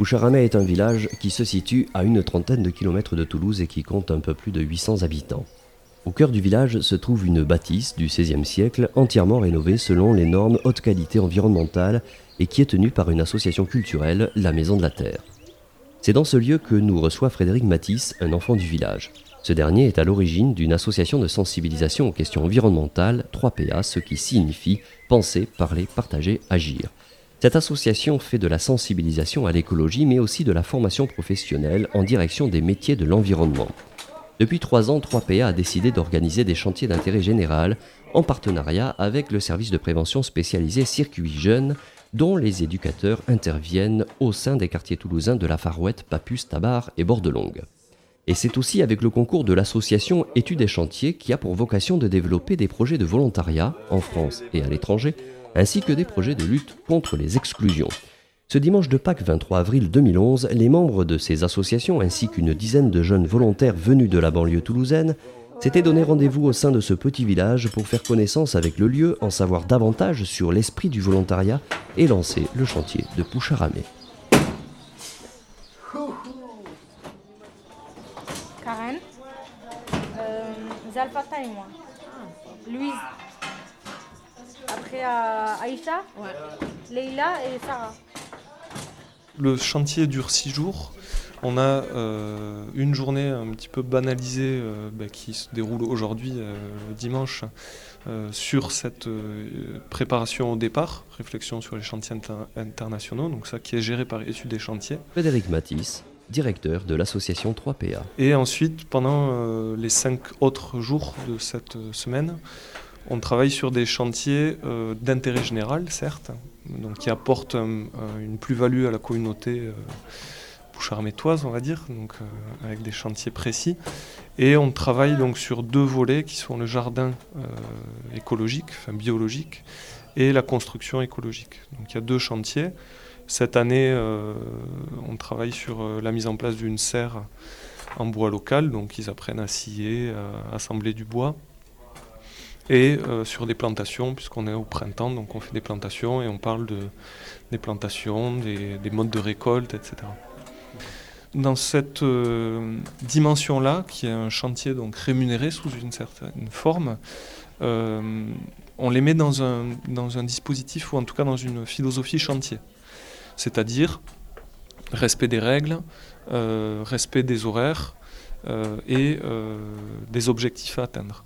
Poucharamé est un village qui se situe à une trentaine de kilomètres de Toulouse et qui compte un peu plus de 800 habitants. Au cœur du village se trouve une bâtisse du XVIe siècle entièrement rénovée selon les normes haute qualité environnementale et qui est tenue par une association culturelle, la Maison de la Terre. C'est dans ce lieu que nous reçoit Frédéric Matisse, un enfant du village. Ce dernier est à l'origine d'une association de sensibilisation aux questions environnementales, 3PA, ce qui signifie penser, parler, partager, agir. Cette association fait de la sensibilisation à l'écologie, mais aussi de la formation professionnelle en direction des métiers de l'environnement. Depuis trois ans, 3PA a décidé d'organiser des chantiers d'intérêt général en partenariat avec le service de prévention spécialisé Circuit Jeune, dont les éducateurs interviennent au sein des quartiers toulousains de la Farouette, Papus, Tabar et Bordelongue. Et c'est aussi avec le concours de l'association Études et Chantiers qui a pour vocation de développer des projets de volontariat en France et à l'étranger, ainsi que des projets de lutte contre les exclusions. Ce dimanche de Pâques 23 avril 2011, les membres de ces associations ainsi qu'une dizaine de jeunes volontaires venus de la banlieue toulousaine s'étaient donné rendez-vous au sein de ce petit village pour faire connaissance avec le lieu, en savoir davantage sur l'esprit du volontariat et lancer le chantier de Poucharamé. Karen, euh, Zalfata et moi. Louise. Après Aïcha, Leïla et Sarah. Le chantier dure six jours. On a euh, une journée un petit peu banalisée euh, bah, qui se déroule aujourd'hui, euh, dimanche, sur cette préparation au départ, réflexion sur les chantiers internationaux, donc ça qui est géré par Études des chantiers. Frédéric Matisse, directeur de l'association 3PA. Et ensuite, pendant les cinq autres jours de cette semaine, on travaille sur des chantiers d'intérêt général, certes, qui apportent une plus-value à la communauté charmétoise, on va dire, euh, avec des chantiers précis. Et on travaille donc sur deux volets qui sont le jardin euh, écologique, enfin biologique, et la construction écologique. Donc il y a deux chantiers. Cette année, euh, on travaille sur la mise en place d'une serre en bois local, donc ils apprennent à scier, à assembler du bois. Et sur des plantations, puisqu'on est au printemps, donc on fait des plantations et on parle de, des plantations, des, des modes de récolte, etc. Dans cette euh, dimension-là, qui est un chantier donc rémunéré sous une certaine forme, euh, on les met dans un, dans un dispositif ou en tout cas dans une philosophie chantier. C'est-à-dire respect des règles, euh, respect des horaires et des objectifs à atteindre.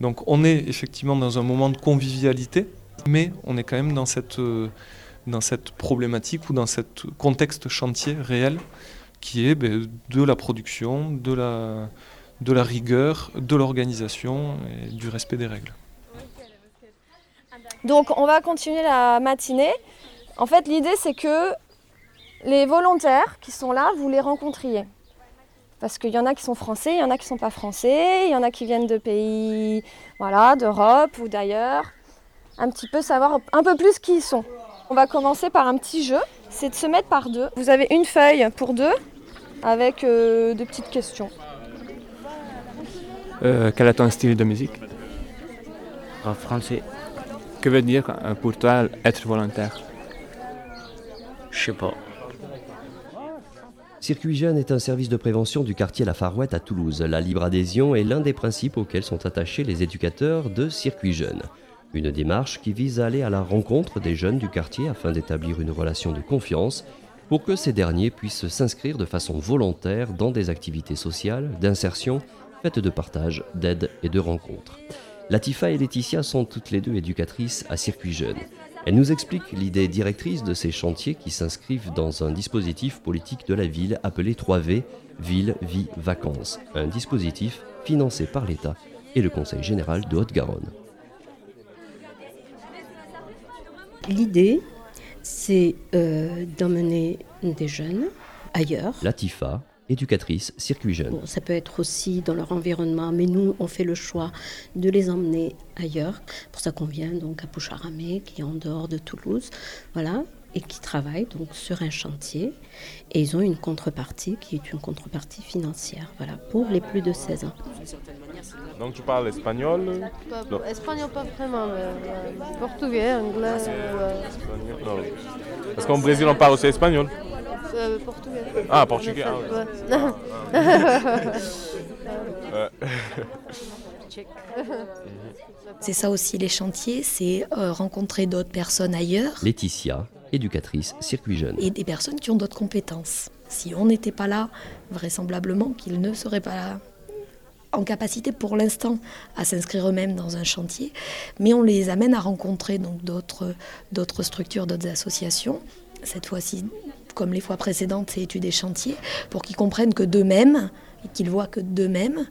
Donc on est effectivement dans un moment de convivialité, mais on est quand même dans cette, cette problématique ou dans ce contexte chantier réel qui est ben, de la production, de la, de la rigueur, de l'organisation et du respect des règles. Donc on va continuer la matinée. En fait l'idée c'est que les volontaires qui sont là, vous les rencontriez. Parce qu'il y en a qui sont français, il y en a qui ne sont pas français, il y en a qui viennent de pays voilà, d'Europe ou d'ailleurs. Un petit peu savoir un peu plus qui ils sont. On va commencer par un petit jeu, c'est de se mettre par deux. Vous avez une feuille pour deux avec euh, des petites questions. Euh, quel est ton style de musique? En français. Que veut dire pour toi être volontaire? Je sais pas. Circuit Jeune est un service de prévention du quartier La Farouette à Toulouse. La libre adhésion est l'un des principes auxquels sont attachés les éducateurs de Circuit Jeune. Une démarche qui vise à aller à la rencontre des jeunes du quartier afin d'établir une relation de confiance pour que ces derniers puissent s'inscrire de façon volontaire dans des activités sociales, d'insertion, faites de partage, d'aide et de rencontres. Latifa et Laetitia sont toutes les deux éducatrices à Circuit Jeune. Elles nous expliquent l'idée directrice de ces chantiers qui s'inscrivent dans un dispositif politique de la ville appelé 3V, Ville, Vie, Vacances, un dispositif financé par l'État et le Conseil général de Haute-Garonne. L'idée, c'est euh, d'emmener des jeunes ailleurs. Latifa, éducatrice circuit jeune. ça peut être aussi dans leur environnement, mais nous, on fait le choix de les emmener ailleurs. Pour ça qu'on vient donc à Poucharamé, qui est en dehors de Toulouse. Voilà et qui travaillent donc sur un chantier. Et ils ont une contrepartie qui est une contrepartie financière, voilà, pour les plus de 16 ans. Donc tu parles espagnol? Espagnol pas vraiment, mais portugais, anglais. Parce qu'au Brésil on parle aussi espagnol. Euh, portugais. Ah, portugais, ah ouais. C'est ça aussi les chantiers, c'est euh, rencontrer d'autres personnes ailleurs Laetitia, éducatrice circuit jeune. et des personnes qui ont d'autres compétences. Si on n'était pas là, vraisemblablement qu'ils ne seraient pas en capacité pour l'instant à s'inscrire eux-mêmes dans un chantier, mais on les amène à rencontrer donc d'autres d'autres structures, d'autres associations. Cette fois-ci, comme les fois précédentes, c'est études et chantiers, pour qu'ils comprennent que d'eux-mêmes, et qu'ils voient que d'eux-mêmes,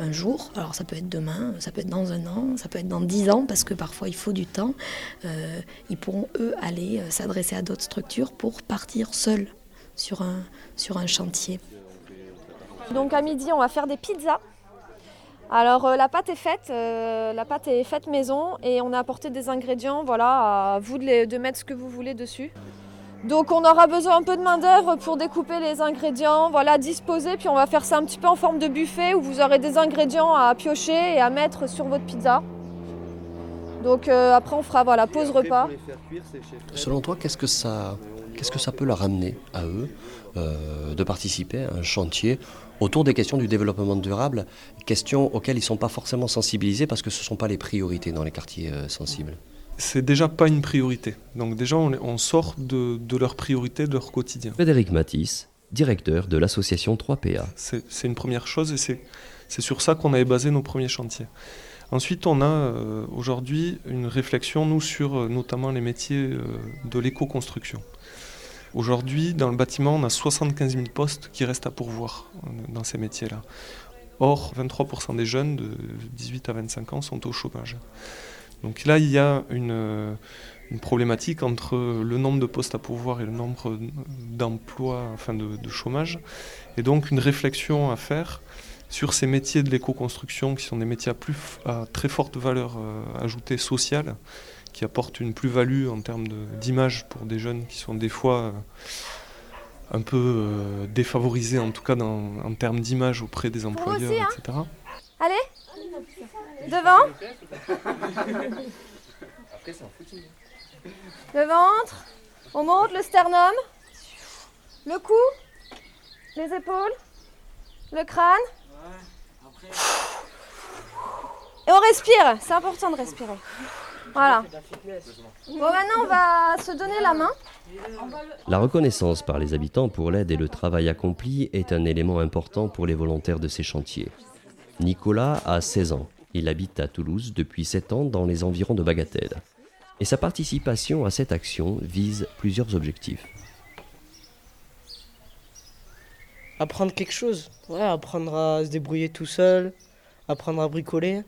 un jour, alors ça peut être demain, ça peut être dans un an, ça peut être dans dix ans, parce que parfois il faut du temps, euh, ils pourront eux aller euh, s'adresser à d'autres structures pour partir seuls sur un, sur un chantier. Donc à midi, on va faire des pizzas. Alors euh, la pâte est faite, la pâte est faite maison et on a apporté des ingrédients. Voilà, à vous de mettre ce que vous voulez dessus. Donc on aura besoin un peu de main d'œuvre pour découper les ingrédients, voilà, disposer. Puis on va faire ça un petit peu en forme de buffet où vous aurez des ingrédients à piocher et à mettre sur votre pizza. Donc euh, après on fera voilà pause repas. Selon toi, qu'est-ce que ça, qu'est-ce que ça peut leur amener à eux euh, de participer à un chantier autour des questions du développement durable, questions auxquelles ils ne sont pas forcément sensibilisés parce que ce ne sont pas les priorités dans les quartiers euh, sensibles? C'est déjà pas une priorité. Donc déjà, on, on sort de, de leur priorité, de leur quotidien. Frédéric Matisse, directeur de l'association 3PA. C'est une première chose et c'est sur ça qu'on avait basé nos premiers chantiers. Ensuite, on a euh, aujourd'hui une réflexion, nous, sur euh, notamment les métiers euh, de l'éco-construction. Aujourd'hui, dans le bâtiment, on a 75 000 postes qui restent à pourvoir dans ces métiers-là. Or, 23% des jeunes de 18 à 25 ans sont au chômage. Donc là, il y a une, une problématique entre le nombre de postes à pourvoir et le nombre d'emplois, enfin de, de chômage. Et donc une réflexion à faire sur ces métiers de l'éco-construction qui sont des métiers à, plus, f- à très forte valeur euh, ajoutée sociale, qui apportent une plus-value en termes de- d'image pour des jeunes qui sont des fois euh, un peu euh, défavorisés, en tout cas dans- en termes d'image auprès des employeurs, aussi, hein etc. Allez Devant Le ventre, on monte le sternum, le cou, les épaules, le crâne. Et on respire, c'est important de respirer. Voilà. Bon, maintenant on va se donner la main. La reconnaissance par les habitants pour l'aide et le travail accompli est un élément important pour les volontaires de ces chantiers. Nicolas a 16 ans. Il habite à Toulouse depuis 7 ans dans les environs de Bagatelle. Et sa participation à cette action vise plusieurs objectifs. Apprendre quelque chose. Ouais, apprendre à se débrouiller tout seul, apprendre à bricoler,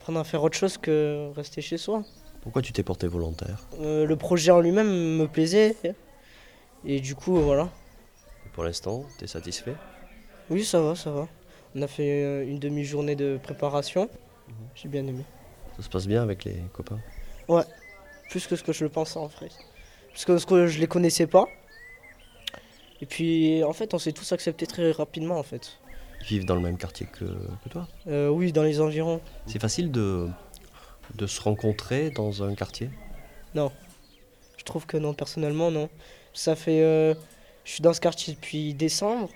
apprendre à faire autre chose que rester chez soi. Pourquoi tu t'es porté volontaire? Euh, le projet en lui-même me plaisait. Et du coup, voilà. Pour l'instant, tu es satisfait? Oui, ça va, ça va. On a fait euh, une demi-journée de préparation. J'ai bien aimé. Ça se passe bien avec les copains? Ouais, plus que ce que je le pensais en fait. Parce que, ce que je les connaissais pas. Et puis, en fait, on s'est tous acceptés très rapidement en fait. Ils vivent dans le même quartier que, que toi? Euh, oui, dans les environs. C'est facile de, de se rencontrer dans un quartier? Non. Je trouve que non, personnellement, non. Ça fait. euh, je suis dans ce quartier depuis décembre.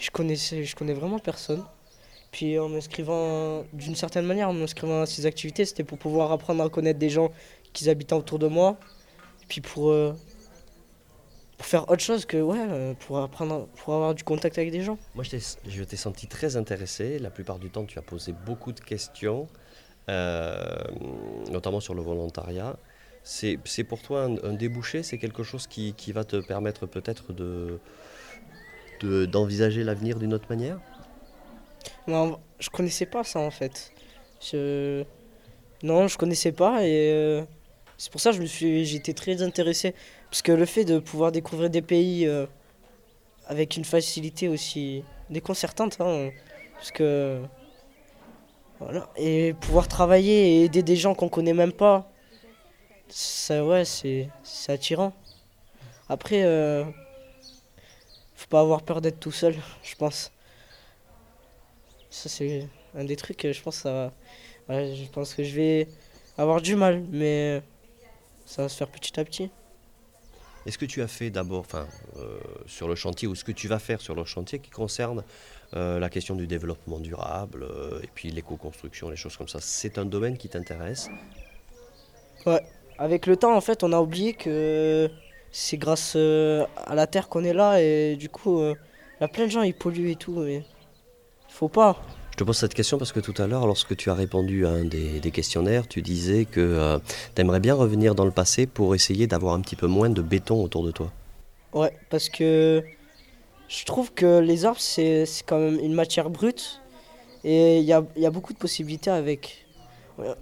Je connaissais, je connais vraiment personne. Puis en m'inscrivant, d'une certaine manière, en m'inscrivant à ces activités, c'était pour pouvoir apprendre à connaître des gens qui habitent autour de moi. Puis pour, euh, pour faire autre chose que, ouais, euh, pour, apprendre, pour avoir du contact avec des gens. Moi, je t'ai- senti très intéressé. La plupart du temps, tu as posé beaucoup de questions, euh, notamment sur le volontariat. C'est c'est pour toi un, un débouché? C'est quelque chose qui, qui va te permettre peut-être de de- d'envisager l'avenir d'une autre manière? Non, je connaissais pas ça en fait. Non, je connaissais pas et euh, c'est pour ça que suis, j'étais très intéressé. Parce que le fait de pouvoir découvrir des pays euh, avec une facilité aussi déconcertante, hein, parce que. Voilà. Et pouvoir travailler et aider des gens qu'on connaît même pas, ça, ouais, c'est c'est attirant. Après, euh, faut pas avoir peur d'être tout seul, je pense. Ça, c'est un des trucs que je pense ça ouais, je pense que je vais avoir du mal, mais ça va se faire petit à petit. Est-ce que tu as fait d'abord, enfin, euh, sur le chantier, ou ce que tu vas faire sur le chantier qui concerne euh, la question du développement durable euh, et puis l'éco-construction, les choses comme ça C'est un domaine qui t'intéresse? Ouais. Avec le temps, en fait, on a oublié que c'est grâce euh, à la terre qu'on est là et du coup, euh, il y a plein de gens ils polluent et tout. Mais faut pas. Je te pose cette question parce que tout à l'heure, lorsque tu as répondu à un des, des questionnaires, tu disais que tu aimerais bien revenir dans le passé pour essayer d'avoir un petit peu moins de béton autour de toi. Ouais, parce que je trouve que les arbres, c'est quand même une matière brute et il y a, y a beaucoup de possibilités avec. Ouais.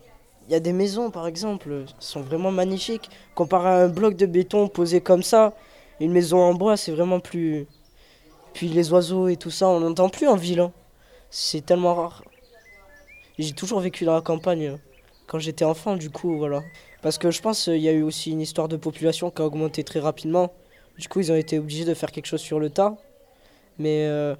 Il y a des maisons, par exemple, sont vraiment magnifiques. Comparé à un bloc de béton posé comme ça, une maison en bois, c'est vraiment plus. Puis les oiseaux et tout ça, on n'entend plus en ville. hein. C'est tellement rare. J'ai toujours vécu dans la campagne euh, quand j'étais enfant, du coup, voilà. Parce que je pense qu'il y a eu aussi une histoire de population qui a augmenté très rapidement. Du coup, ils ont été obligés de faire quelque chose sur le tas. Mais euh,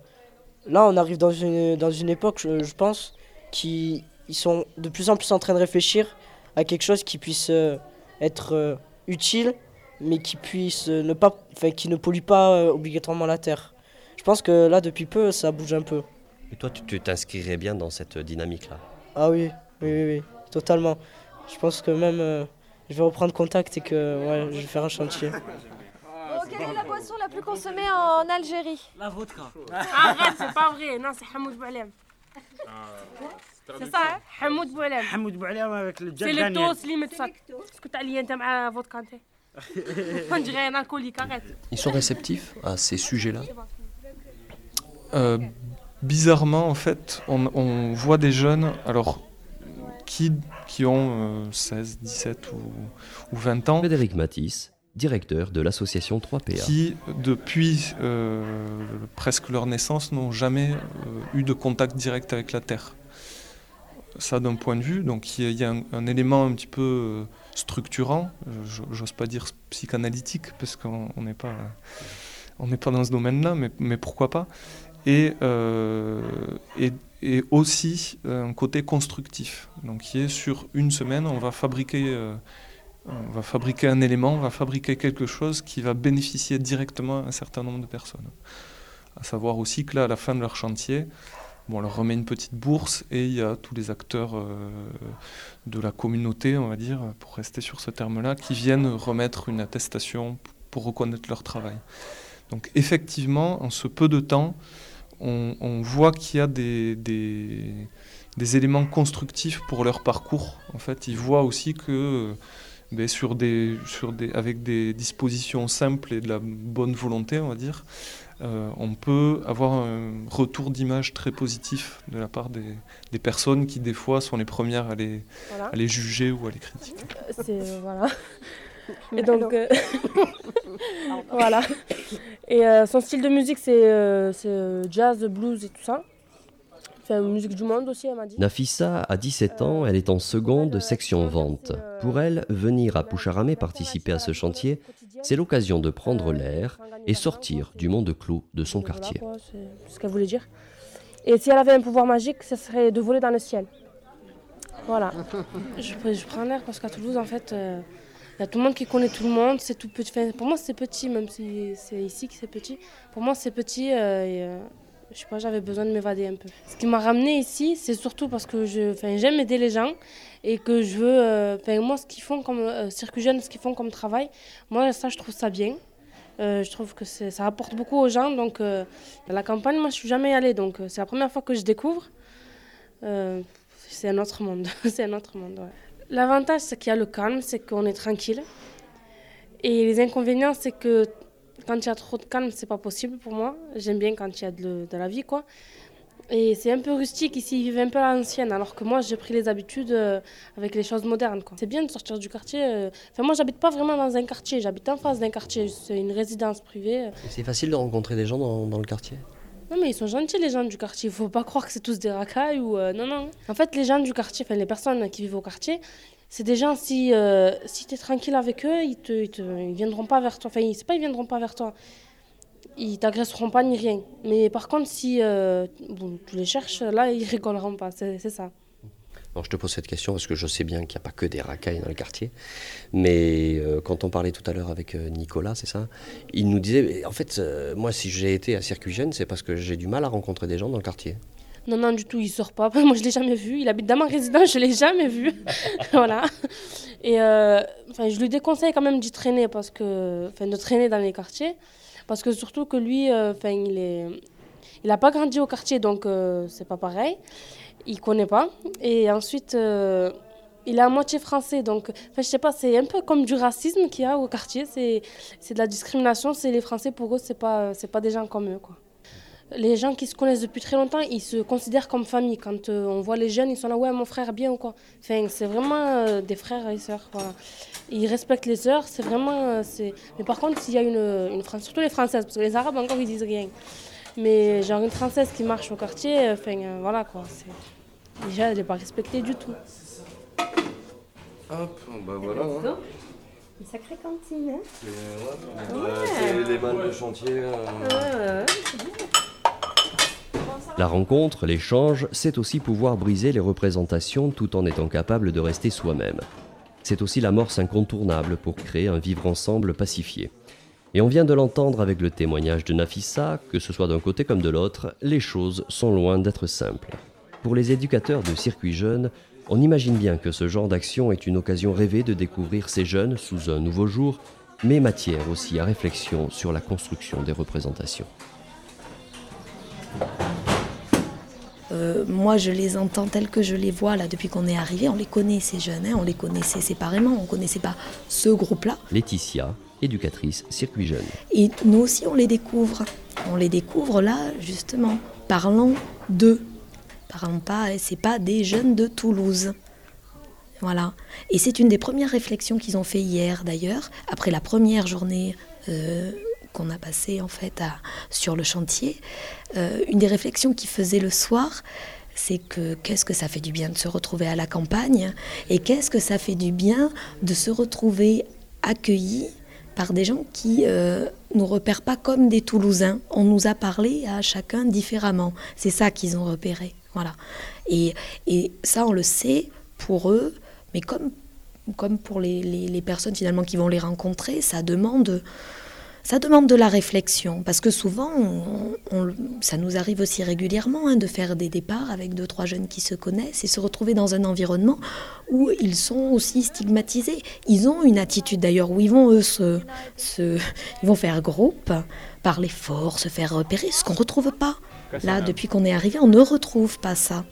là, on arrive dans une, dans une époque, je pense, qui ils sont de plus en plus en train de réfléchir à quelque chose qui puisse euh, être euh, utile, mais qui puisse euh, ne pas, enfin, qui ne pollue pas euh, obligatoirement la terre. Je pense que là, depuis peu, ça bouge un peu. Et toi, tu t'inscrirais bien dans cette dynamique-là? Ah oui, oui, oui, oui, totalement. Je pense que même euh, je vais reprendre contact et que ouais, je vais faire un chantier. Oh, quelle est la boisson la plus consommée en Algérie? La vodka. Arrête, c'est pas vrai. Non, c'est Hamoud Boualem. C'est ça, hein Hamoud Boualem. حمود بوعلام avec le C'est Jack le Daniel. toast limite sac. اسكت عليا انت مع فودكا انت. On dirait un alcoolique, arrête. Ils sont réceptifs à ces sujets-là Euh, bizarrement, en fait, on, on voit des jeunes, alors, qui, qui ont euh, 16, 17 ou, ou 20 ans, Frédéric Matisse, directeur de l'association 3PA. qui, depuis euh, presque leur naissance, n'ont jamais euh, eu de contact direct avec la Terre. Ça, d'un point de vue, donc il y a- un, élément un petit peu euh, structurant, j'ose pas dire psychanalytique, parce qu'on on n'est pas, pas dans ce domaine-là, mais, mais pourquoi pas. Et, et, et aussi un côté constructif, donc qui est sur une semaine, on va fabriquer on va fabriquer un élément, on va fabriquer quelque chose qui va bénéficier directement à un certain nombre de personnes. À savoir aussi que là, à la fin de leur chantier, on leur remet une petite bourse et il y a tous les acteurs euh, de la communauté, on va dire, pour rester sur ce terme-là, qui viennent remettre une attestation pour reconnaître leur travail. Donc effectivement, en ce peu de temps, on, voit qu'il y a des, des, des éléments constructifs pour leur parcours. En fait, ils voient aussi que ben, sur des, sur des, avec des dispositions simples et de la bonne volonté, on va dire, euh, on peut avoir un retour d'image très positif de la part des, des personnes qui, des fois, sont les premières à les, Voilà. à les juger ou à les critiquer. C'est euh, voilà. Et donc euh, voilà. Et euh, son style de musique c'est euh, c'est, euh, jazz, blues et tout ça. Enfin musique du monde aussi elle m'a dit. Nafissa a 17 ans, elle est en seconde section vente. Pour elle, venir à Poucharamé participer à ce chantier, c'est l'occasion de prendre l'air et sortir du monde clos de son quartier. c'est ce qu'elle voulait dire. Et si elle avait un pouvoir magique, ce serait de voler dans le ciel. Voilà. je, je prends l'air parce qu'à Toulouse, en fait, euh, il y a tout le monde qui connaît tout le monde. C'est tout petit. Enfin, pour moi, c'est petit, même si c'est ici que c'est petit. Pour moi, c'est petit. euh, et, euh, je sais pas, j'avais besoin de m'évader un peu. Ce qui m'a ramené ici, c'est surtout parce que je, j'aime aider les gens et que je veux. euh, moi, ce qu'ils font comme euh, Circuit Jeune, ce qu'ils font comme travail, moi, ça, je trouve ça bien. Euh, je trouve que ça apporte beaucoup aux gens. Donc, euh, la campagne, moi, je suis jamais allée. Donc, euh, c'est la première fois que je découvre. C'est un autre monde. c'est un autre monde. L'avantage, c'est qu'il y a le calme, c'est qu'on est tranquille. Et les inconvénients, c'est que quand il y a trop de calme, c'est pas possible pour moi. J'aime bien quand il y a de, la vie, quoi. Et c'est un peu rustique ici, ils vivent un peu à l'ancienne, alors que moi j'ai pris les habitudes euh, avec les choses modernes. quoi. C'est bien de sortir du quartier. euh. Enfin, moi j'habite pas vraiment dans un quartier, j'habite en face d'un quartier, c'est une résidence privée. C'est facile de rencontrer des gens dans, dans le quartier? Non mais ils sont gentils les gens du quartier, il faut pas croire que c'est tous des racailles ou... euh, non, non. En fait les gens du quartier, enfin les personnes qui vivent au quartier, c'est des gens, si, euh, si tu es tranquille avec eux, ils te, ils viendront pas vers toi. Enfin, c'est pas ils viendront pas vers toi. Ils t'agresseront pas ni rien. Mais par contre, si euh, bon, tu les cherches, là, ils rigoleront pas. C'est ça. Je te pose cette question parce que je sais bien qu'il n'y a pas que des racailles dans le quartier. Mais euh, quand on parlait tout à l'heure avec Nicolas, c'est ça Il nous disait, en fait, moi, si j'ai été à Circuit Jeune, c'est parce que j'ai du mal à rencontrer des gens dans le quartier. Non, non, du tout, il sort pas. Moi, je l'ai jamais vu. Il habite dans ma résidence, je l'ai jamais vu. voilà. Et euh, je lui déconseille quand même d'y traîner parce que, de traîner dans les quartiers, parce que surtout que lui, euh, il est, il a pas grandi au quartier, donc euh, c'est pas pareil. Il connaît pas. Et ensuite. euh, il est à moitié français, donc je sais pas, c'est un peu comme du racisme qu'il y a au quartier, c'est de la discrimination, c'est les Français pour eux, c'est pas pas des gens comme eux quoi. Les gens qui se connaissent depuis très longtemps, ils se considèrent comme famille. Quand euh, on voit les jeunes, ils sont là, ouais, mon frère, bien ou quoi. Enfin, c'est vraiment euh, des frères et sœurs. Voilà. Ils respectent les sœurs, c'est vraiment. euh, c'est... Mais par contre, s'il y a une, une Française, surtout les Françaises, parce que les Arabes encore, ils disent rien. Mais genre une Française qui marche au quartier, enfin, euh, voilà quoi. C'est... Déjà, elle n'est pas respectée du tout. Hop, bah voilà. hein. Une sacrée cantine. Hein C'est ouais, Ouais. c'est les balles de chantier. euh. ouais, ouais. La rencontre, l'échange, c'est aussi pouvoir briser les représentations tout en étant capable de rester soi-même. C'est aussi l'amorce incontournable pour créer un vivre ensemble pacifié. Et on vient de l'entendre avec le témoignage de Nafissa, que ce soit d'un côté comme de l'autre, les choses sont loin d'être simples. Pour les éducateurs de circuit jeunes, on imagine bien que ce genre d'action est une occasion rêvée de découvrir ces jeunes sous un nouveau jour, mais matière aussi à réflexion sur la construction des représentations. Euh, moi, je les entends tels que je les vois là depuis qu'on est arrivé. On les connaît ces jeunes, hein, on les connaissait séparément. On connaissait pas ce groupe-là. Laetitia, éducatrice circuit jeune. Et nous aussi, on les découvre. On les découvre là, justement, parlant d'eux. Parlant pas, c'est pas des jeunes de Toulouse. Voilà. Et c'est une des premières réflexions qu'ils ont fait hier, d'ailleurs, après la première journée euh, qu'on a passée en fait sur le chantier. Euh, une des réflexions qu'ils faisaient le soir, c'est que qu'est-ce que ça fait du bien de se retrouver à la campagne et qu'est-ce que ça fait du bien de se retrouver accueillis par des gens qui euh, nous repèrent pas comme des Toulousains. On nous a parlé à chacun différemment. C'est ça qu'ils ont repéré. Voilà. Et, ça, on le sait pour eux, mais comme, pour les personnes finalement qui vont les rencontrer, ça demande, ça demande de la réflexion. Parce que souvent, on- on- ça nous arrive aussi régulièrement hein, de faire des départs avec deux, trois jeunes qui se connaissent et se retrouver dans un environnement où ils sont aussi stigmatisés. Ils ont une attitude d'ailleurs où ils vont, eux, se, se- ils vont faire groupe, parler fort, se faire repérer, ce qu'on ne retrouve pas. Là, depuis qu'on est arrivé, on ne retrouve pas ça.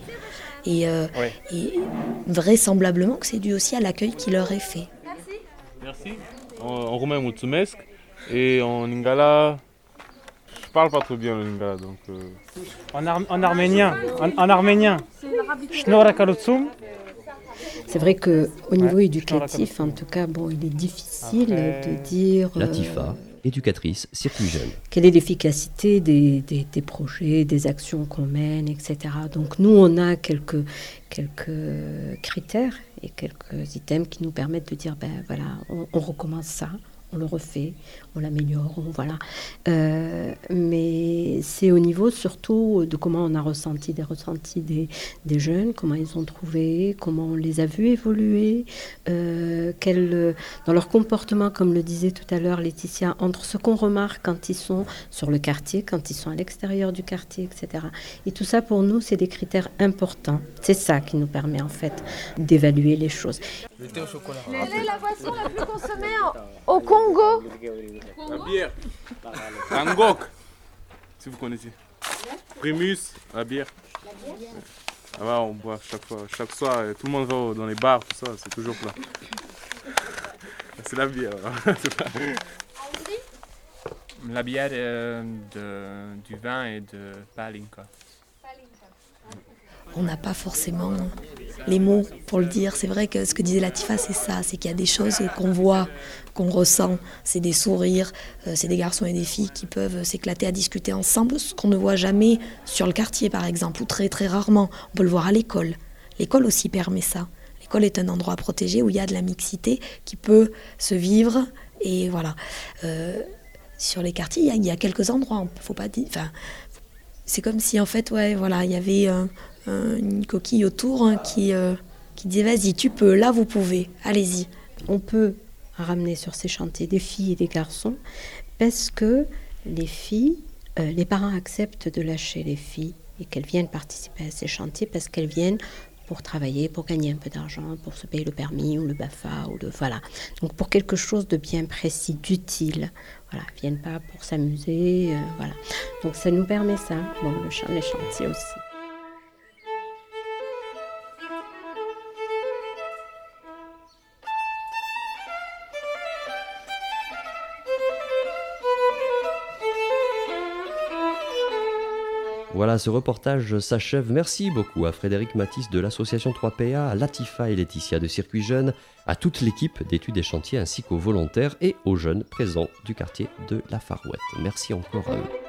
Et, euh, Ouais. et vraisemblablement que c'est dû aussi à l'accueil qui leur est fait. Merci. En, en roumain, mulțumesc. Et en lingala, je parle pas trop bien le lingala, donc... euh, En, ar- en arménien, en, en arménien. C'est vrai que au niveau Ouais, éducatif, en tout cas, bon, il est difficile Après- de dire euh, Latifa, éducatrice circuit jeune. quelle est l'efficacité des, des- des projets, des actions qu'on mène, etc. Donc nous, on a quelques, quelques critères et quelques items qui nous permettent de dire, ben voilà, on, on recommence ça, on le refait, on l'améliore, on- voilà. Euh, mais c'est au niveau surtout de comment on a ressenti des ressentis des, des jeunes, comment ils ont trouvé, comment on les a vus évoluer, euh, quel, dans leur comportement, comme le disait tout à l'heure Laetitia, entre ce qu'on remarque quand ils sont sur le quartier, quand ils sont à l'extérieur du quartier, etc. Et tout ça, pour nous, c'est des critères importants. C'est ça qui nous permet en fait d'évaluer les choses. Quelle est la boisson la plus consommée au Congo La bière. Angok, si vous connaissez. Primus, la bière. Là-bas, on boit chaque fois, chaque soir, et tout le monde va dans les bars, tout ça, c'est toujours plein. C'est la bière. pas- La bière, euh, de, du vin et de palinka. On n'a pas forcément les mots pour le dire. C'est vrai que ce que disait Latifa, c'est ça, c'est qu'il y a des choses qu'on voit, qu'on ressent. C'est des sourires, euh, c'est des garçons et des filles qui peuvent s'éclater à discuter ensemble, ce qu'on ne voit jamais sur le quartier, par exemple, ou très très rarement. On peut le voir à l'école. L'école aussi permet ça. L'école est un endroit protégé où il y a de la mixité qui peut se vivre. Et voilà. Euh, sur les quartiers, il y a- quelques endroits, faut pas c'est comme si en fait, ouais, voilà, il y avait une coquille autour hein, qui, euh, qui disaient vas-y, tu peux, là vous pouvez, allez-y. On peut ramener sur ces chantiers des filles et des garçons parce que les filles, euh, les parents acceptent de lâcher les filles et qu'elles viennent participer à ces chantiers parce qu'elles viennent pour travailler, pour gagner un peu d'argent, pour se payer le permis ou le BAFA ou le voilà. Donc pour quelque chose de bien précis, d'utile. Voilà, elles viennent pas pour s'amuser, euh, voilà. Donc ça nous permet ça. Le les chantiers aussi. Voilà, ce reportage s'achève. Merci beaucoup à Frédéric Matisse de l'association 3PA, à Latifa et Laetitia de Circuit Jeune, à toute l'équipe d'études et chantiers ainsi qu'aux volontaires et aux jeunes présents du quartier de la Farouette. Merci encore à eux.